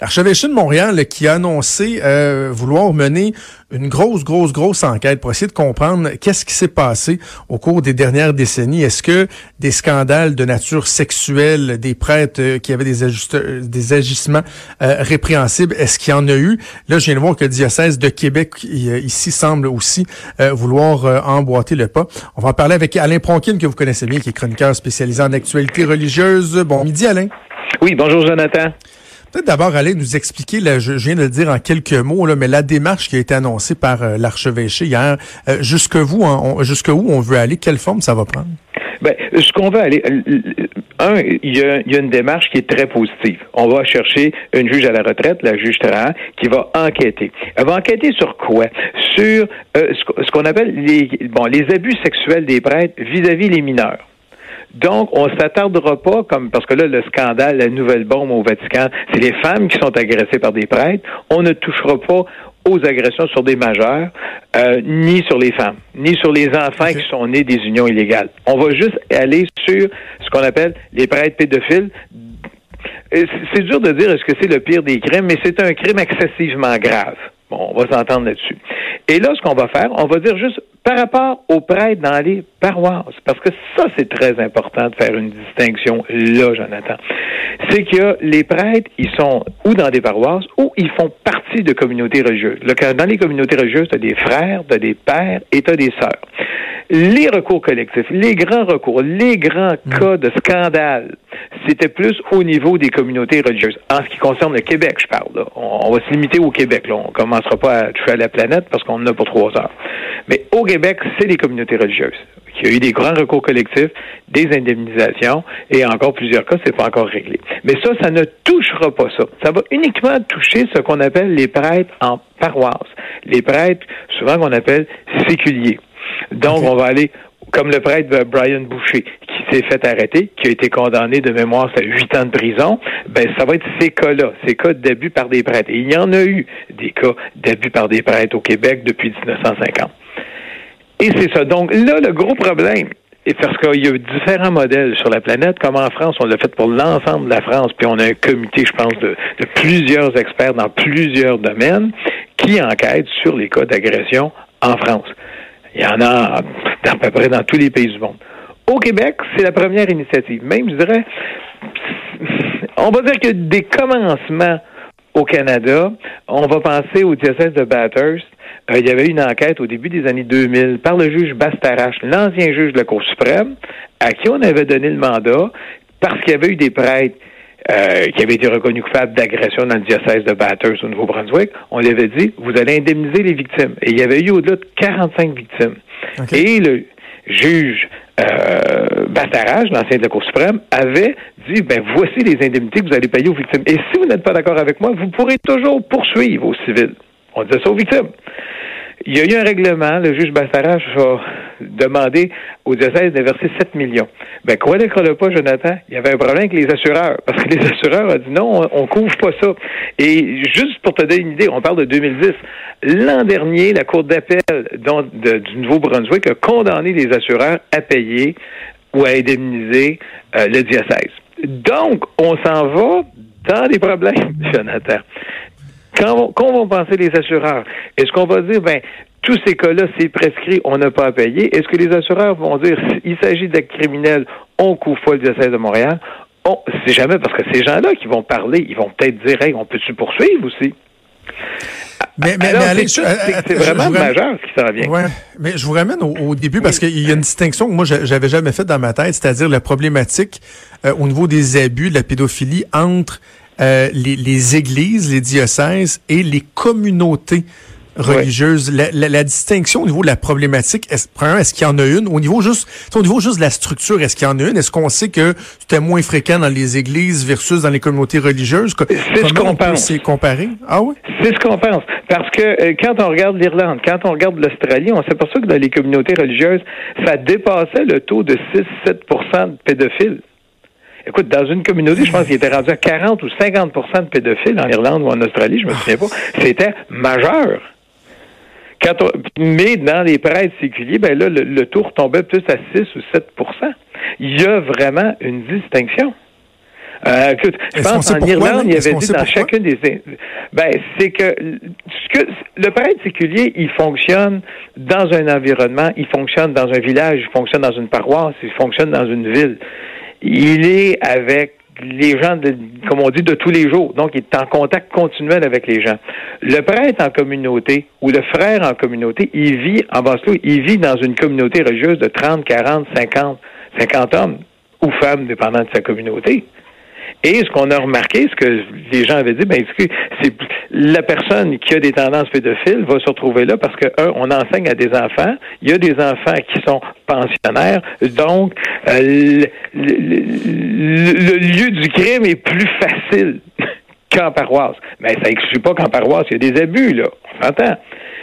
L'archevêché de Montréal qui a annoncé euh, vouloir mener une grosse, grosse, grosse enquête pour essayer de comprendre qu'est-ce qui s'est passé au cours des dernières décennies. Est-ce que des scandales de nature sexuelle, des prêtres euh, qui avaient des, des agissements euh, répréhensibles, est-ce qu'il y en a eu? Là, je viens de voir que le diocèse de Québec ici semble aussi vouloir emboîter le pas. On va en parler avec Alain Pronkin, que vous connaissez bien, qui est chroniqueur spécialisé en actualité religieuse. Bon midi, Alain. Oui, bonjour, Jonathan. Peut-être d'abord aller nous expliquer, je, viens de le dire en quelques mots, là, mais la démarche qui a été annoncée par euh, l'archevêché hier, euh, jusque vous, hein, où on veut aller, quelle forme ça va prendre? Ben, ce qu'on veut aller, un, il y, a, une démarche qui est très positive. On va chercher une juge à la retraite, la juge Trahan, qui va enquêter. Elle va enquêter sur quoi? Sur euh, ce qu'on appelle les, bon, les abus sexuels des prêtres vis-à-vis -vis les mineurs. Donc, on s'attardera pas, comme parce que là, le scandale, la nouvelle bombe au Vatican, c'est les femmes qui sont agressées par des prêtres. On ne touchera pas aux agressions sur des majeurs, euh, ni sur les femmes, ni sur les enfants qui sont nés des unions illégales. On va juste aller sur ce qu'on appelle les prêtres pédophiles. C'est dur de dire est-ce que c'est le pire des crimes, mais c'est un crime excessivement grave. Bon, on va s'entendre là-dessus. Et là, ce qu'on va faire, on va dire juste par rapport aux prêtres dans les paroisses, parce que ça, c'est très important de faire une distinction là, Jonathan. C'est que les prêtres, ils sont ou dans des paroisses ou ils font partie de communautés religieuses. dans les communautés religieuses, tu as des frères, tu as des pères et tu as des sœurs. Les recours collectifs, les grands recours, les grands mm. cas de scandale, c'était plus au niveau des communautés religieuses. En ce qui concerne le Québec, je parle. On, va se limiter au Québec. Là. On commencera pas à toucher à la planète parce qu'on en a pour trois heures. Mais au Québec, c'est les communautés religieuses. Il y a eu des grands recours collectifs, des indemnisations, et encore plusieurs cas, c'est pas encore réglé. Mais ça, ça ne touchera pas ça. Ça va uniquement toucher ce qu'on appelle les prêtres en paroisse. Les prêtres, souvent qu'on appelle séculiers. Donc, on va aller comme le prêtre Brian Boucher, qui s'est fait arrêter, qui a été condamné de mémoire à huit ans de prison, ben ça va être ces cas-là, ces cas d'abus par des prêtres. Et il y en a eu des cas d'abus par des prêtres au Québec depuis 1950. Et c'est ça. Donc là, le gros problème, et parce qu'il y a différents modèles sur la planète, comme en France, on l'a fait pour l'ensemble de la France, puis on a un comité, je pense, de, de plusieurs experts dans plusieurs domaines qui enquêtent sur les cas d'agression en France. Il y en a à peu près dans tous les pays du monde. Au Québec, c'est la première initiative. Même, je dirais, on va dire que des commencements au Canada, on va penser au diocèse de Bathurst. Euh, il y avait une enquête au début des années 2000 par le juge Bastarache, l'ancien juge de la Cour suprême, à qui on avait donné le mandat parce qu'il y avait eu des prêtres euh, qui avaient été reconnus coupables d'agression dans le diocèse de Bathurst au Nouveau-Brunswick. On lui avait dit, vous allez indemniser les victimes. Et il y avait eu au-delà de 45 victimes. Et le juge euh, l'ancien de la Cour suprême, avait dit ben voici les indemnités que vous allez payer aux victimes. Et si vous n'êtes pas d'accord avec moi, vous pourrez toujours poursuivre aux civils. On disait ça aux victimes. Il y a eu un règlement, le juge Bastarache a demandé au diocèse de verser 7 millions. Ben, quoi ne pas, Jonathan, il y avait un problème avec les assureurs, parce que les assureurs ont dit non, on, ne couvre pas ça. Et juste pour te donner une idée, on parle de 2010. L'an dernier, la Cour d'appel du Nouveau-Brunswick a condamné les assureurs à payer ou à indemniser euh, le diocèse. Donc, on s'en va dans des problèmes, Jonathan. Quand, vont penser les assureurs? Est-ce qu'on va dire, ben, tous ces cas-là, c'est prescrit, on n'a pas à payer? Est-ce que les assureurs vont dire, s'il s'agit d'actes criminels, on couvre pas le diocèse de Montréal? On, c'est jamais parce que ces gens-là qui vont parler, ils vont peut-être dire, hey, on peut-tu poursuivre aussi? Mais, mais, c'est, vraiment majeur ce qui s'en vient. Ouais, mais je vous ramène au, début parce qu'il y a une distinction que moi j'avais jamais faite dans ma tête, c'est-à-dire la problématique euh, au niveau des abus, de la pédophilie entre euh, les, les, églises, les diocèses et les communautés religieuses. La, la, la, distinction au niveau de la problématique, est-ce, est-ce qu'il y en a une? Au niveau juste, au niveau juste de la structure, est-ce qu'il y en a une? Est-ce qu'on sait que c'était moins fréquent dans les églises versus dans les communautés religieuses? C'est ce qu'on pense. C'est comparé? Ah oui? C'est ce qu'on pense. Parce que euh, quand on regarde l'Irlande, quand on regarde l'Australie, on s'aperçoit que dans les communautés religieuses, ça dépassait le taux de 6-7% de pédophiles. Écoute, dans une communauté, je pense qu'il était rendu à 40 ou 50% de pédophiles en Irlande ou en Australie, je me souviens pas. C'était majeur. Quand mais dans les prêtres séculiers, ben là, le, le taux tombait plus à 6 ou 7% Il y a vraiment une distinction Euh, écoute, je pense en Irlande, il avait dit dans chacune des... Ben, c'est que, que le prêtre séculier, il fonctionne dans un environnement, il fonctionne dans un village, il fonctionne dans une paroisse, il fonctionne dans une ville. Il est avec les gens, de, comme on dit, de tous les jours. Donc, il est en contact continuel avec les gens. Le prêtre en communauté ou le frère en communauté, il vit en basse il vit dans une communauté religieuse de 30, 40, 50, 50 hommes ou femmes, dépendant de sa communauté. Et ce qu'on a remarqué, ce que les gens avaient dit, ben, c'est la personne qui a des tendances pédophiles va se retrouver là parce que, un, on enseigne à des enfants. Il y a des enfants qui sont pensionnaires. Donc, euh, le, lieu du crime est plus facile qu'en paroisse. Mais ça n'exclut pas qu'en paroisse, il y a des abus, là. On s'entend.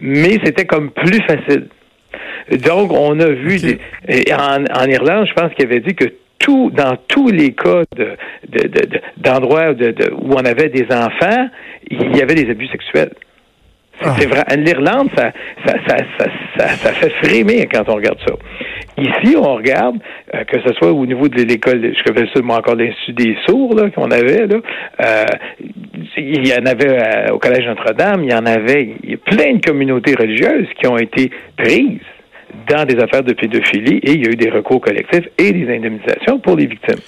Mais c'était comme plus facile. Donc, on a vu des, en, en Irlande, je pense qu'il avait dit que tout, dans tous les cas d'endroits de, où on avait des enfants, il y avait des abus sexuels. C'est ah. vrai. L'Irlande, ça ça, ça, ça, ça, fait frémir quand on regarde ça. Ici, on regarde, euh, que ce soit au niveau de l'école, je connais seulement encore l'Institut des sourds qu'on avait, là, euh, il y en avait euh, au Collège Notre-Dame, il y en avait il y a plein de communautés religieuses qui ont été prises dans des affaires de pédophilie et il y a eu des recours collectifs et des indemnisations pour les victimes.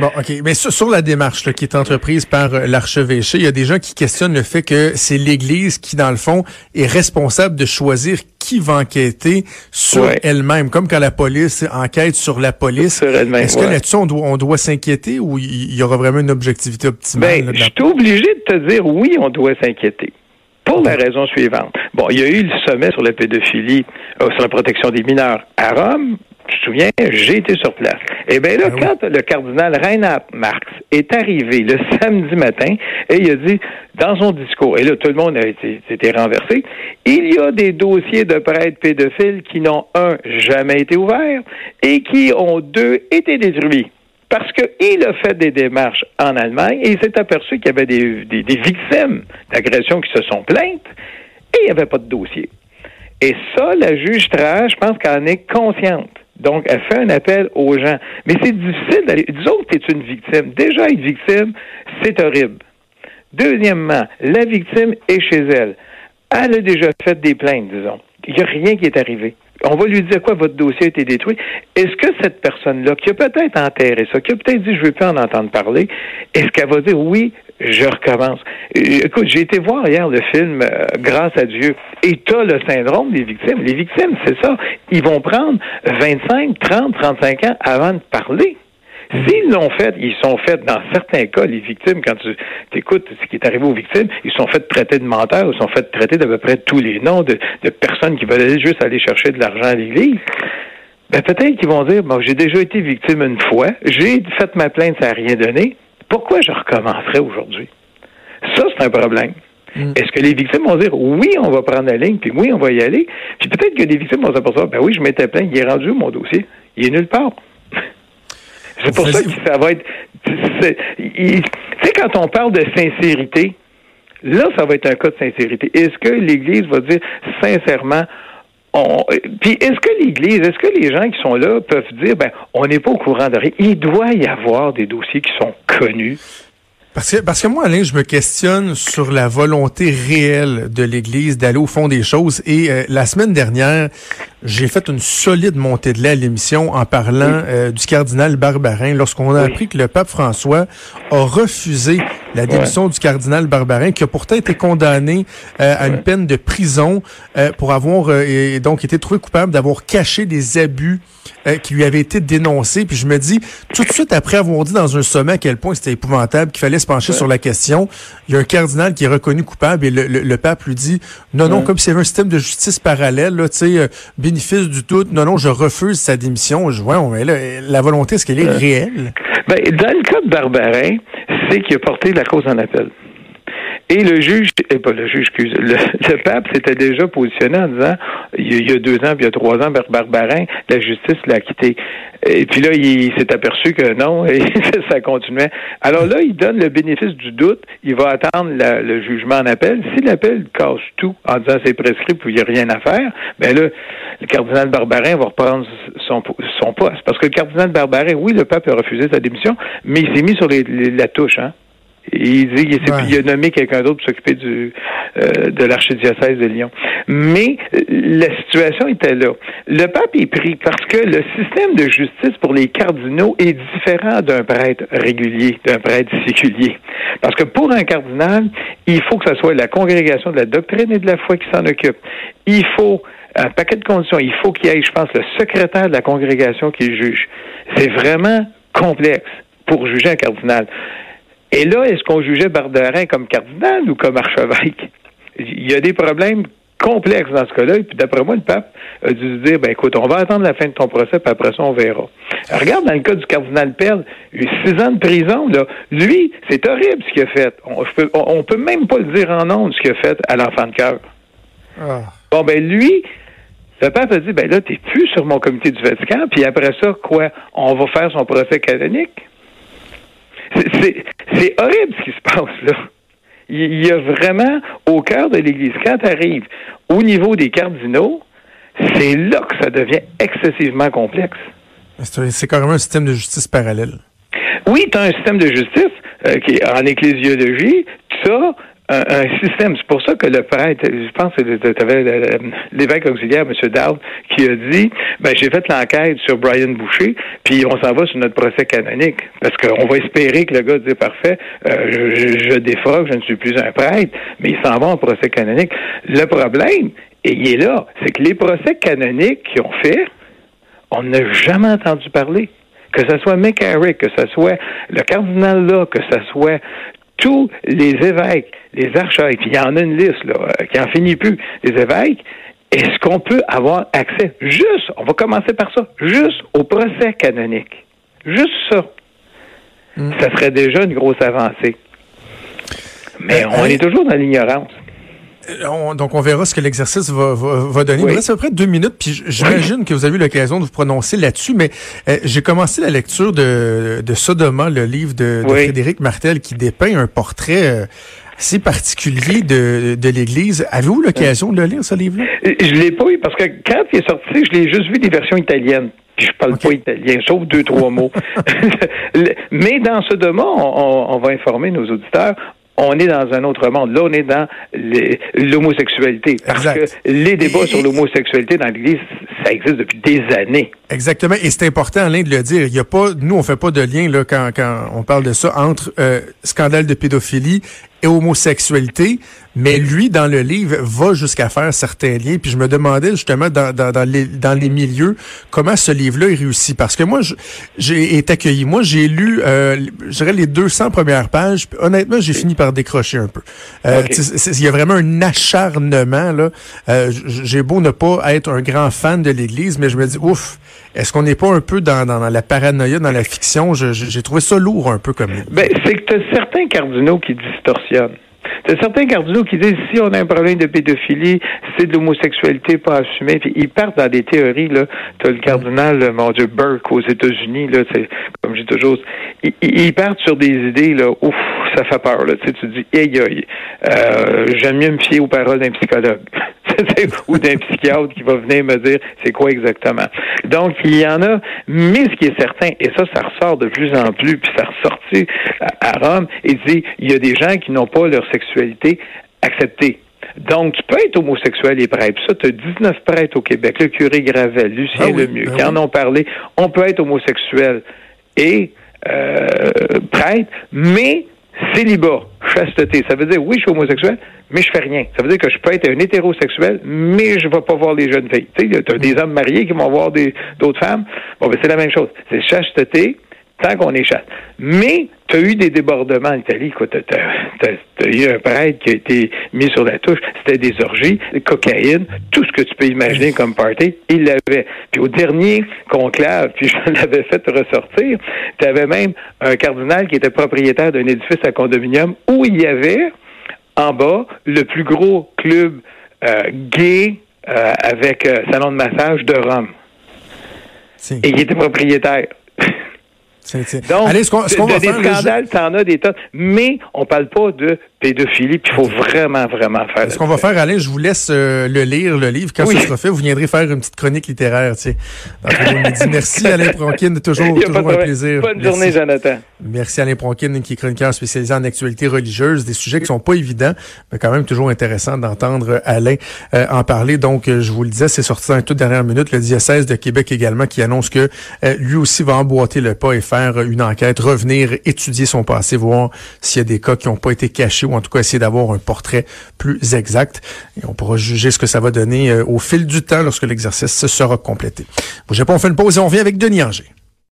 Bon, OK. Mais sur, la démarche qui est entreprise par euh, l'archevêché, il y a des gens qui questionnent le fait que c'est l'Église qui, dans le fond, est responsable de choisir qui va enquêter sur elle-même, comme quand la police enquête sur la police. Est-ce que là-dessus, on doit, on doit s'inquiéter ou il y aura vraiment une objectivité optimale? Ben, je suis obligé de te dire oui, on doit s'inquiéter. Pour la raison suivante. Bon, il y a eu le sommet sur la pédophilie, euh, sur la protection des mineurs à Rome. Je me souviens, j'ai été sur place. Eh bien là, ah quand le cardinal Reinhard Marx est arrivé le samedi matin, et il a dit dans son discours, et là tout le monde a été, renversé, il y a des dossiers de prêtres pédophiles qui n'ont, un, jamais été ouverts, et qui ont, deux, été détruits parce qu'il a fait des démarches en Allemagne et il s'est aperçu qu'il y avait des, victimes d'agressions qui se sont plaintes et il n'y avait pas de dossier. Et ça, la juge Tra, je pense qu'elle en est consciente. Donc, elle fait un appel aux gens. Mais c'est difficile d'aller. Disons que tu es une victime. Déjà, être victime, c'est horrible. Deuxièmement, la victime est chez elle. Elle a déjà fait des plaintes, disons. Il n'y a rien qui est arrivé on va lui dire quoi, votre dossier a été détruit. Est-ce que cette personne-là, qui a peut-être enterré ça, qui a peut-être dit je ne veux plus en entendre parler, est-ce qu'elle va dire oui, je recommence? Euh, écoute, j'ai été voir hier le film euh, Grâce à Dieu et tu as le syndrome des victimes. Les victimes, c'est ça. Ils vont prendre 25, 30, 35 ans avant de parler. S'ils l'ont fait, ils sont faits, dans certains cas, les victimes, quand tu écoutes ce qui est arrivé aux victimes, ils sont faits traiter de menteurs, ils sont faits traiter d'à peu près tous les noms de, personnes qui veulent juste aller chercher de l'argent à l'Église. Ben, peut-être qu'ils vont dire, bon, j'ai déjà été victime une fois, j'ai fait ma plainte, ça n'a rien donné. Pourquoi je recommencerais aujourd'hui? Ça, c'est un problème. Mm. Est-ce que les victimes vont dire oui, on va prendre la ligne, puis oui, on va y aller? Puis peut-être que les victimes vont s'apercevoir, ben oui, je m'étais plaint, il est rendu mon dossier? Il est nulle part. C'est pour ça que ça va être. Tu sais, quand on parle de sincérité, là, ça va être un cas de sincérité. Est-ce que l'Église va dire sincèrement, on... puis est-ce que l'Église, est-ce que les gens qui sont là peuvent dire, ben, on n'est pas au courant de rien? Il doit y avoir des dossiers qui sont connus. Parce que, parce que moi, Alain, je me questionne sur la volonté réelle de l'Église d'aller au fond des choses. Et euh, la semaine dernière, j'ai fait une solide montée de lait à l'émission en parlant euh, du cardinal Barbarin lorsqu'on a appris que le pape François a refusé la démission du cardinal Barbarin, qui a pourtant été condamné euh, à une peine de prison pour avoir donc été trouvé coupable d'avoir caché des abus qui lui avaient été dénoncés. Puis je me dis, tout de suite après avoir dit dans un sommet à quel point c'était épouvantable, qu'il fallait se pencher sur la question, il y a un cardinal qui est reconnu coupable et le, pape lui dit, non, non, comme c'est un système de justice parallèle, là, tu sais, bénéfice du tout. Non, non, je refuse sa démission. Je vois, la volonté, est-ce qu'elle est réelle? Ben, dans le cas de Barbarin, c'est qu'il a porté la cause en appel. Et le juge, et pas le juge, excuse, le, pape s'était déjà positionné en disant, il y a deux ans, puis il y a trois ans, Barbarin, la justice l'a quitté. Et puis là, il s'est aperçu que non, et ça continuait. Alors là, il donne le bénéfice du doute. Il va attendre le jugement en appel. Si l'appel casse tout en disant c'est prescrit, puis il n'y a rien à faire, ben là, le cardinal Barbarin va reprendre son, son poste. Parce que le cardinal Barbarin, oui, le pape a refusé sa démission, mais il s'est mis sur la touche, hein. Il dit qu'il a nommé quelqu'un d'autre pour s'occuper du euh, de l'archidiocèse de Lyon. Mais euh, la situation était là. Le pape est pris parce que le système de justice pour les cardinaux est différent d'un prêtre régulier, d'un prêtre séculier. Parce que pour un cardinal, il faut que ce soit la congrégation de la doctrine et de la foi qui s'en occupe. Il faut un paquet de conditions. Il faut qu'il y ait, je pense, le secrétaire de la congrégation qui juge. C'est vraiment complexe pour juger un cardinal. Et là, est-ce qu'on jugeait Barberin comme cardinal ou comme archevêque? Il y a des problèmes complexes dans ce cas-là. Et puis, d'après moi, le pape a dû se dire, ben écoute, on va attendre la fin de ton procès, puis après ça, on verra. regarde, dans le cas du cardinal Perle, six ans de prison, là. Lui, c'est horrible ce qu'il a fait. On, ne peut même pas le dire en nom, ce qu'il a fait à l'enfant de cœur. Ah. Bon, ben lui, le pape a dit, ben là, t'es plus sur mon comité du Vatican, puis après ça, quoi? On va faire son procès canonique? C'est horrible ce qui se passe là. Il y a vraiment au cœur de l'Église, quand tu arrives au niveau des cardinaux, c'est là que ça devient excessivement complexe. C'est carrément un système de justice parallèle. Oui, tu as un système de justice euh, qui est en ecclésiologie. Ça, un, système. C'est pour ça que le prêtre, je pense que tu avais l'évêque auxiliaire, M. Dowd, qui a dit ben j'ai fait l'enquête sur Brian Boucher, puis on s'en va sur notre procès canonique. Parce qu'on va espérer que le gars dit parfait, euh, je, je défroque, je ne suis plus un prêtre, mais il s'en va en procès canonique. Le problème, et il est là, c'est que les procès canoniques qu'ils ont fait, on n'a jamais entendu parler que ce soit McCarrick, que ce soit le cardinal là, que ce soit tous les évêques, les archevêques, puis il y en a une liste là, euh, qui en finit plus, les évêques, est-ce qu'on peut avoir accès juste, on va commencer par ça, juste au procès canonique? Juste ça. Hmm. Ça serait déjà une grosse avancée. Mais euh, on est toujours dans l'ignorance. Euh, donc, on verra ce que l'exercice va, va, donner. Il me reste à peu près deux minutes, puis j'imagine que vous avez eu l'occasion de vous prononcer là-dessus, mais euh, j'ai commencé la lecture de, de Sodoma, le livre de, Frédéric Martel, qui dépeint un portrait euh, assez particulier de, de l'Église. Avez-vous l'occasion de le lire, ce livre-là? Je l'ai pas eu, parce que quand il est sorti, je l'ai juste vu des versions italiennes puis je parle pas italien, sauf deux, trois mots. Mais dans ce domaine, on, va informer nos auditeurs, on est dans un autre monde. Là, on est dans l'homosexualité. Parce que les débats sur l'homosexualité dans l'Église, ça existe depuis des années. Exactement. Et c'est important, Alain, de le dire. Il y a pas, nous, on fait pas de lien, là, quand, quand on parle de ça, entre euh, scandale de pédophilie et homosexualité, mais lui, dans le livre, va jusqu'à faire certains liens. Puis je me demandais justement dans, dans, dans, les, dans les milieux comment ce livre-là est réussi? Parce que moi, j'ai été accueilli. Moi, j'ai lu, euh, je dirais, les 200 premières pages. honnêtement, j'ai fini par décrocher un peu. Euh, Il y a vraiment un acharnement. là. Euh, j'ai beau ne pas être un grand fan de l'Église, mais je me dis, ouf, est-ce qu'on n'est pas un peu dans, dans, la paranoïa, dans la fiction? J'ai trouvé ça lourd un peu comme Ben, c'est que as certains cardinaux qui distorsionnent. T'as certains cardinaux qui disent si on a un problème de pédophilie, c'est de l'homosexualité pas assumée. Puis ils partent dans des théories là. T'as le cardinal, mon Dieu, Burke aux États-Unis là. C'est comme j'ai toujours. Ils, ils, partent sur des idées là. Ouf, ça fait peur là. Tu sais, tu dis, aïe aïe. Euh, J'aime mieux me fier aux paroles d'un psychologue. ou d'un psychiatre qui va venir me dire c'est quoi exactement. Donc, il y en a, mais ce qui est certain, et ça, ça ressort de plus en plus, puis ça ressortit à, Rome, et dit, il y a des gens qui n'ont pas leur sexualité acceptée. Donc, tu peux être homosexuel et prêtre. Ça, tu as 19 prêtres au Québec. Le curé Gravel, Lucien ah Lemieux, ben qui en ont parlé. On peut être homosexuel et euh, prêtre, mais célibat, chasteté. Ça veut dire, oui, je suis homosexuel, mais je fais rien. Ça veut dire que je peux être un hétérosexuel, mais je ne vais pas voir les jeunes filles. Tu sais, des hommes mariés qui vont voir d'autres femmes. Bon, ben, c'est la même chose. C'est chasteté, tant qu'on chaste. Mais tu as eu des débordements en Italie. Écoute, tu as, eu un prêtre qui a été mis sur la touche. C'était des orgies, cocaïne, tout ce que tu peux imaginer comme party, il l'avait. Puis au dernier conclave, puis je l'avais fait ressortir, tu avais même un cardinal qui était propriétaire d'un édifice à condominium où il y avait en bas, le plus gros club euh, gay euh, avec euh, salon de massage de Rome. Et il était propriétaire. Donc, Allez, ce qu'on, ce de, des scandales, t'en as des tonnes. Mais on parle pas de pédophilie, puis il faut vraiment, vraiment faire. Ce qu'on va faire, Alain, je vous laisse euh, le lire, le livre. Quand ce sera fait, vous viendrez faire une petite chronique littéraire, tu sais. Merci, Alain Pronkin. Toujours, toujours un plaisir. Bonne journée, Jonathan. Merci, Alain Pronkin, qui est chroniqueur spécialisé en actualité religieuse. Des sujets qui sont pas évidents, mais quand même toujours intéressant d'entendre Alain euh, en parler. Donc, euh, je vous le disais, c'est sorti dans les toutes dernières minutes. Le diocèse de Québec également qui annonce que lui aussi va emboîter le pas et faire une enquête, revenir, étudier son passé, voir s'il y a des cas qui n'ont pas été cachés ou en tout cas essayer d'avoir un portrait plus exact. Et on pourra juger ce que ça va donner euh, au fil du temps lorsque l'exercice sera complété. Bougez pas, on fait une pause et on revient avec Denis Anger.